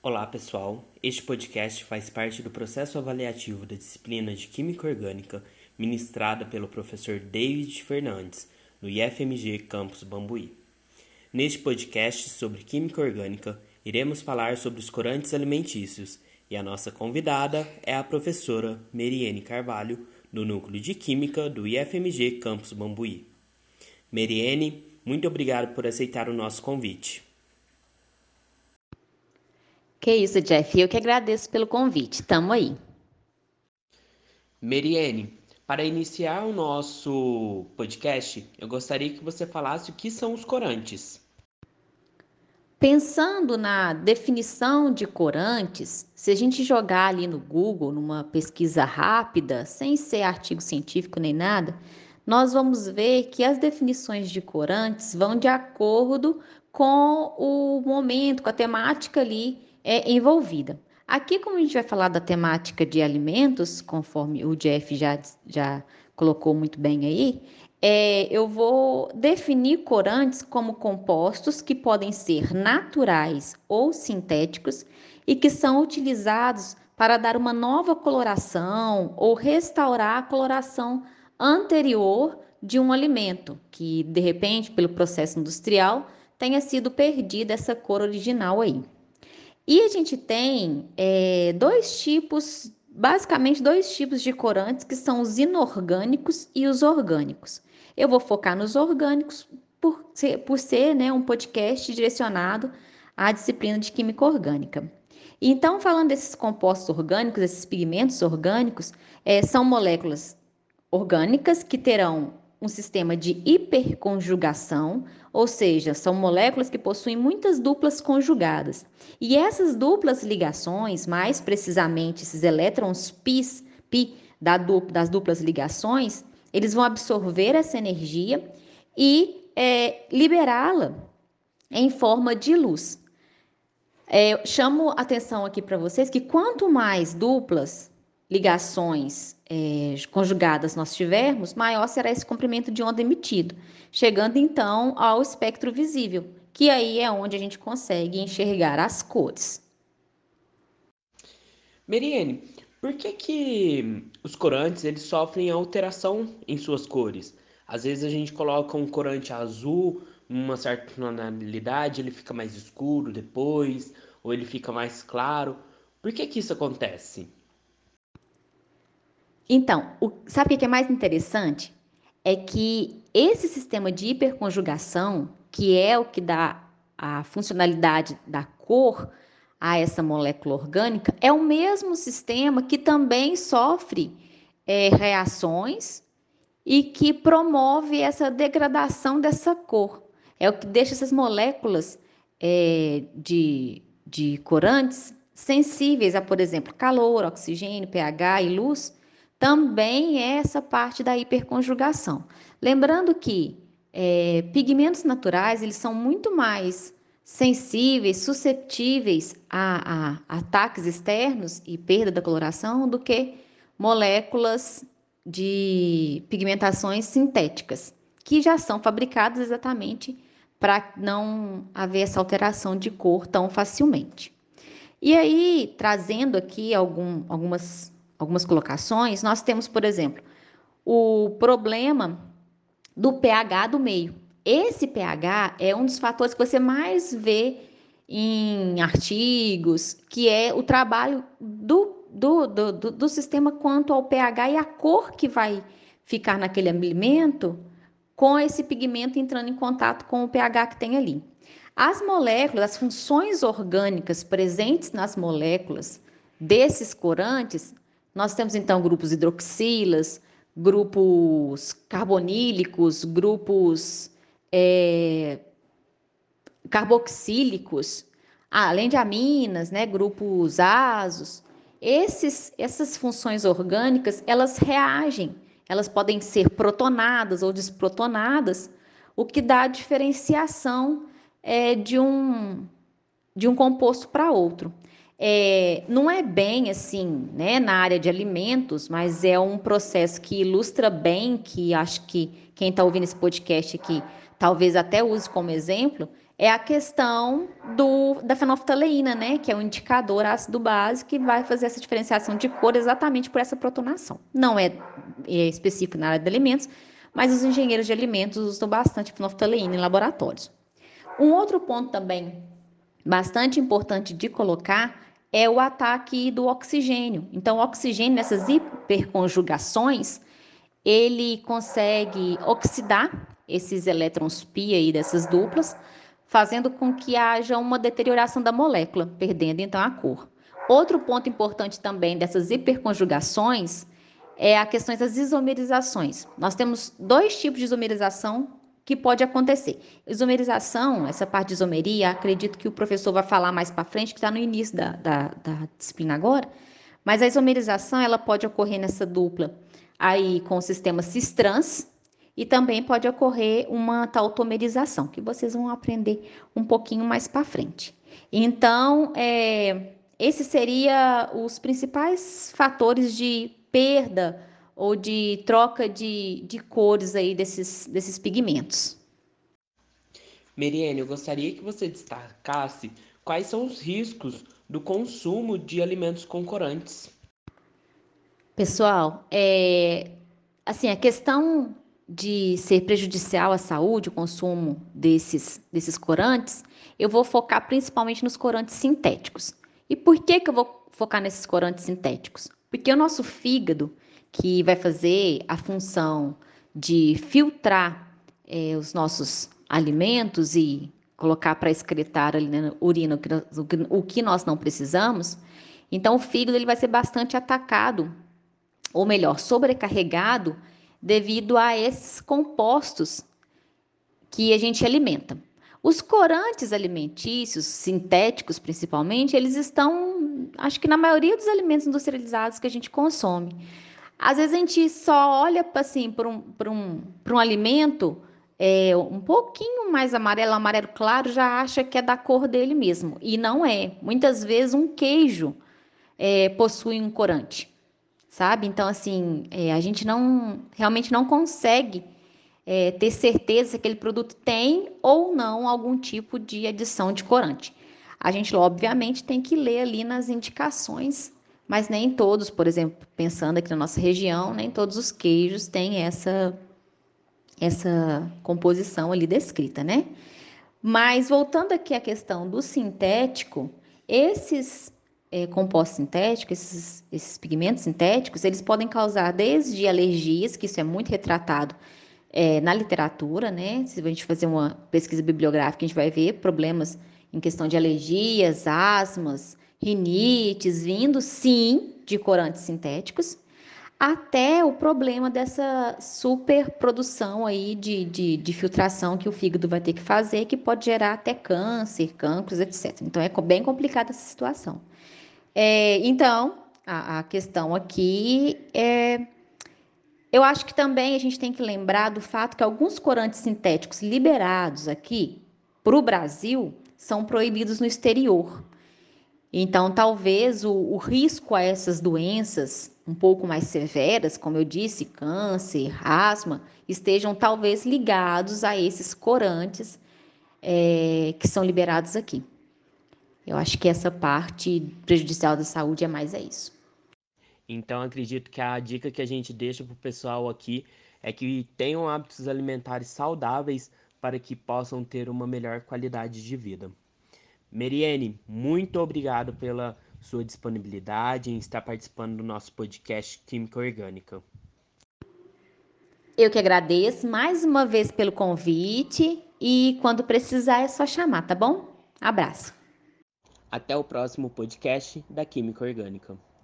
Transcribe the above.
Olá pessoal, este podcast faz parte do processo avaliativo da disciplina de Química Orgânica ministrada pelo professor David Fernandes no IFMG Campus Bambuí. Neste podcast sobre Química Orgânica, iremos falar sobre os corantes alimentícios e a nossa convidada é a professora Meriene Carvalho, do Núcleo de Química do IFMG Campus Bambuí. Meriene, muito obrigado por aceitar o nosso convite. Que isso, Jeff. Eu que agradeço pelo convite. Tamo aí. Meriene, para iniciar o nosso podcast, eu gostaria que você falasse o que são os corantes. Pensando na definição de corantes, se a gente jogar ali no Google, numa pesquisa rápida, sem ser artigo científico nem nada, nós vamos ver que as definições de corantes vão de acordo com o momento, com a temática ali é, envolvida. Aqui, como a gente vai falar da temática de alimentos, conforme o Jeff já, já colocou muito bem aí, é, eu vou definir corantes como compostos que podem ser naturais ou sintéticos e que são utilizados para dar uma nova coloração ou restaurar a coloração anterior de um alimento, que de repente, pelo processo industrial, tenha sido perdida essa cor original aí. E a gente tem é, dois tipos, basicamente dois tipos de corantes, que são os inorgânicos e os orgânicos. Eu vou focar nos orgânicos por ser, por ser né, um podcast direcionado à disciplina de química orgânica. Então, falando desses compostos orgânicos, esses pigmentos orgânicos, é, são moléculas orgânicas que terão um sistema de hiperconjugação, ou seja, são moléculas que possuem muitas duplas conjugadas. E essas duplas ligações, mais precisamente esses elétrons πs, pi das duplas ligações, eles vão absorver essa energia e é, liberá-la em forma de luz. É, chamo atenção aqui para vocês que quanto mais duplas ligações é, conjugadas nós tivermos, maior será esse comprimento de onda emitido, chegando então ao espectro visível, que aí é onde a gente consegue enxergar as cores. Meriene, por que, que os corantes eles sofrem alteração em suas cores? Às vezes a gente coloca um corante azul, uma certa tonalidade, ele fica mais escuro depois, ou ele fica mais claro. Por que, que isso acontece? Então, o, sabe o que é mais interessante? É que esse sistema de hiperconjugação, que é o que dá a funcionalidade da cor a essa molécula orgânica, é o mesmo sistema que também sofre é, reações e que promove essa degradação dessa cor. É o que deixa essas moléculas é, de, de corantes sensíveis a, por exemplo, calor, oxigênio, pH e luz, também é essa parte da hiperconjugação. Lembrando que é, pigmentos naturais eles são muito mais sensíveis, susceptíveis a, a, ataques externos e perda da coloração do que moléculas de pigmentações sintéticas, que já são fabricadas exatamente para não haver essa alteração de cor tão facilmente. E aí, trazendo aqui algum, algumas algumas colocações, nós temos, por exemplo, o problema do pH do meio. Esse pH é um dos fatores que você mais vê em artigos, que é o trabalho do, do, do, do, sistema quanto ao pH e a cor que vai ficar naquele alimento com esse pigmento entrando em contato com o pH que tem ali. As moléculas, as funções orgânicas presentes nas moléculas desses corantes nós temos então grupos hidroxilas, grupos carbonílicos, grupos é, carboxílicos, além de aminas, né, grupos asos. Esses, essas funções orgânicas, elas reagem, elas podem ser protonadas ou desprotonadas, o que dá a diferenciação é, de, um, de um composto para outro. É, não é bem assim, né, na área de alimentos, mas é um processo que ilustra bem, que acho que quem está ouvindo esse podcast aqui talvez até use como exemplo, é a questão do, da fenolftaleína, né, que é um indicador ácido base que vai fazer essa diferenciação de cor exatamente por essa protonação. Não é, é específico na área de alimentos, mas os engenheiros de alimentos usam bastante fenolftaleína em laboratórios. Um outro ponto também bastante importante de colocar é o ataque do oxigênio. Então, o oxigênio nessas hiperconjugações, ele consegue oxidar esses elétrons pi aí dessas duplas, fazendo com que haja uma deterioração da molécula, perdendo então a cor. Outro ponto importante também dessas hiperconjugações é a questão das isomerizações. Nós temos dois tipos de isomerização que pode acontecer. Isomerização, essa parte de isomeria, acredito que o professor vai falar mais para frente, que está no início da, da, da, disciplina agora, mas a isomerização ela pode ocorrer nessa dupla aí com o sistema cis-trans e também pode ocorrer uma tautomerização, que vocês vão aprender um pouquinho mais para frente. Então, é, esses seriam os principais fatores de perda ou de troca de, de cores aí desses, desses pigmentos. Meriene, eu gostaria que você destacasse quais são os riscos do consumo de alimentos com corantes. Pessoal, é, assim, a questão de ser prejudicial à saúde, o consumo desses, desses corantes, eu vou focar principalmente nos corantes sintéticos. E por que, que eu vou focar nesses corantes sintéticos? Porque o nosso fígado, que vai fazer a função de filtrar é, os nossos alimentos e colocar para excretar ali na urina o que, nós, o que nós não precisamos, então o fígado ele vai ser bastante atacado, ou melhor, sobrecarregado devido a esses compostos que a gente alimenta. Os corantes alimentícios, sintéticos principalmente, eles estão, acho que na maioria dos alimentos industrializados que a gente consome. Às vezes a gente só olha assim, para um, um, um alimento é, um pouquinho mais amarelo, amarelo claro, já acha que é da cor dele mesmo. E não é. Muitas vezes um queijo é, possui um corante, sabe? Então, assim, é, a gente não realmente não consegue é, ter certeza se aquele produto tem ou não algum tipo de adição de corante. A gente, obviamente, tem que ler ali nas indicações mas nem todos, por exemplo, pensando aqui na nossa região, nem todos os queijos têm essa essa composição ali descrita, né? Mas voltando aqui à questão do sintético, esses é, compostos sintéticos, esses, esses, pigmentos sintéticos, eles podem causar desde alergias, que isso é muito retratado é, na literatura, né? Se a gente fazer uma pesquisa bibliográfica, a gente vai ver problemas em questão de alergias, asmas, rinites, vindo sim de corantes sintéticos, até o problema dessa superprodução aí de, de, de, filtração que o fígado vai ter que fazer, que pode gerar até câncer, cancros, etc. Então é bem complicada essa situação. É, então, a, a questão aqui é. Eu acho que também a gente tem que lembrar do fato que alguns corantes sintéticos liberados aqui para o Brasil são proibidos no exterior. Então, talvez o, o, risco a essas doenças um pouco mais severas, como eu disse, câncer, asma, estejam talvez ligados a esses corantes é, que são liberados aqui. Eu acho que essa parte prejudicial da saúde é mais é isso. Então, acredito que a dica que a gente deixa para o pessoal aqui é que tenham hábitos alimentares saudáveis para que possam ter uma melhor qualidade de vida. Meriene, muito obrigado pela sua disponibilidade em estar participando do nosso podcast Química Orgânica. Eu que agradeço mais uma vez pelo convite e quando precisar é só chamar, tá bom? Abraço. Até o próximo podcast da Química Orgânica.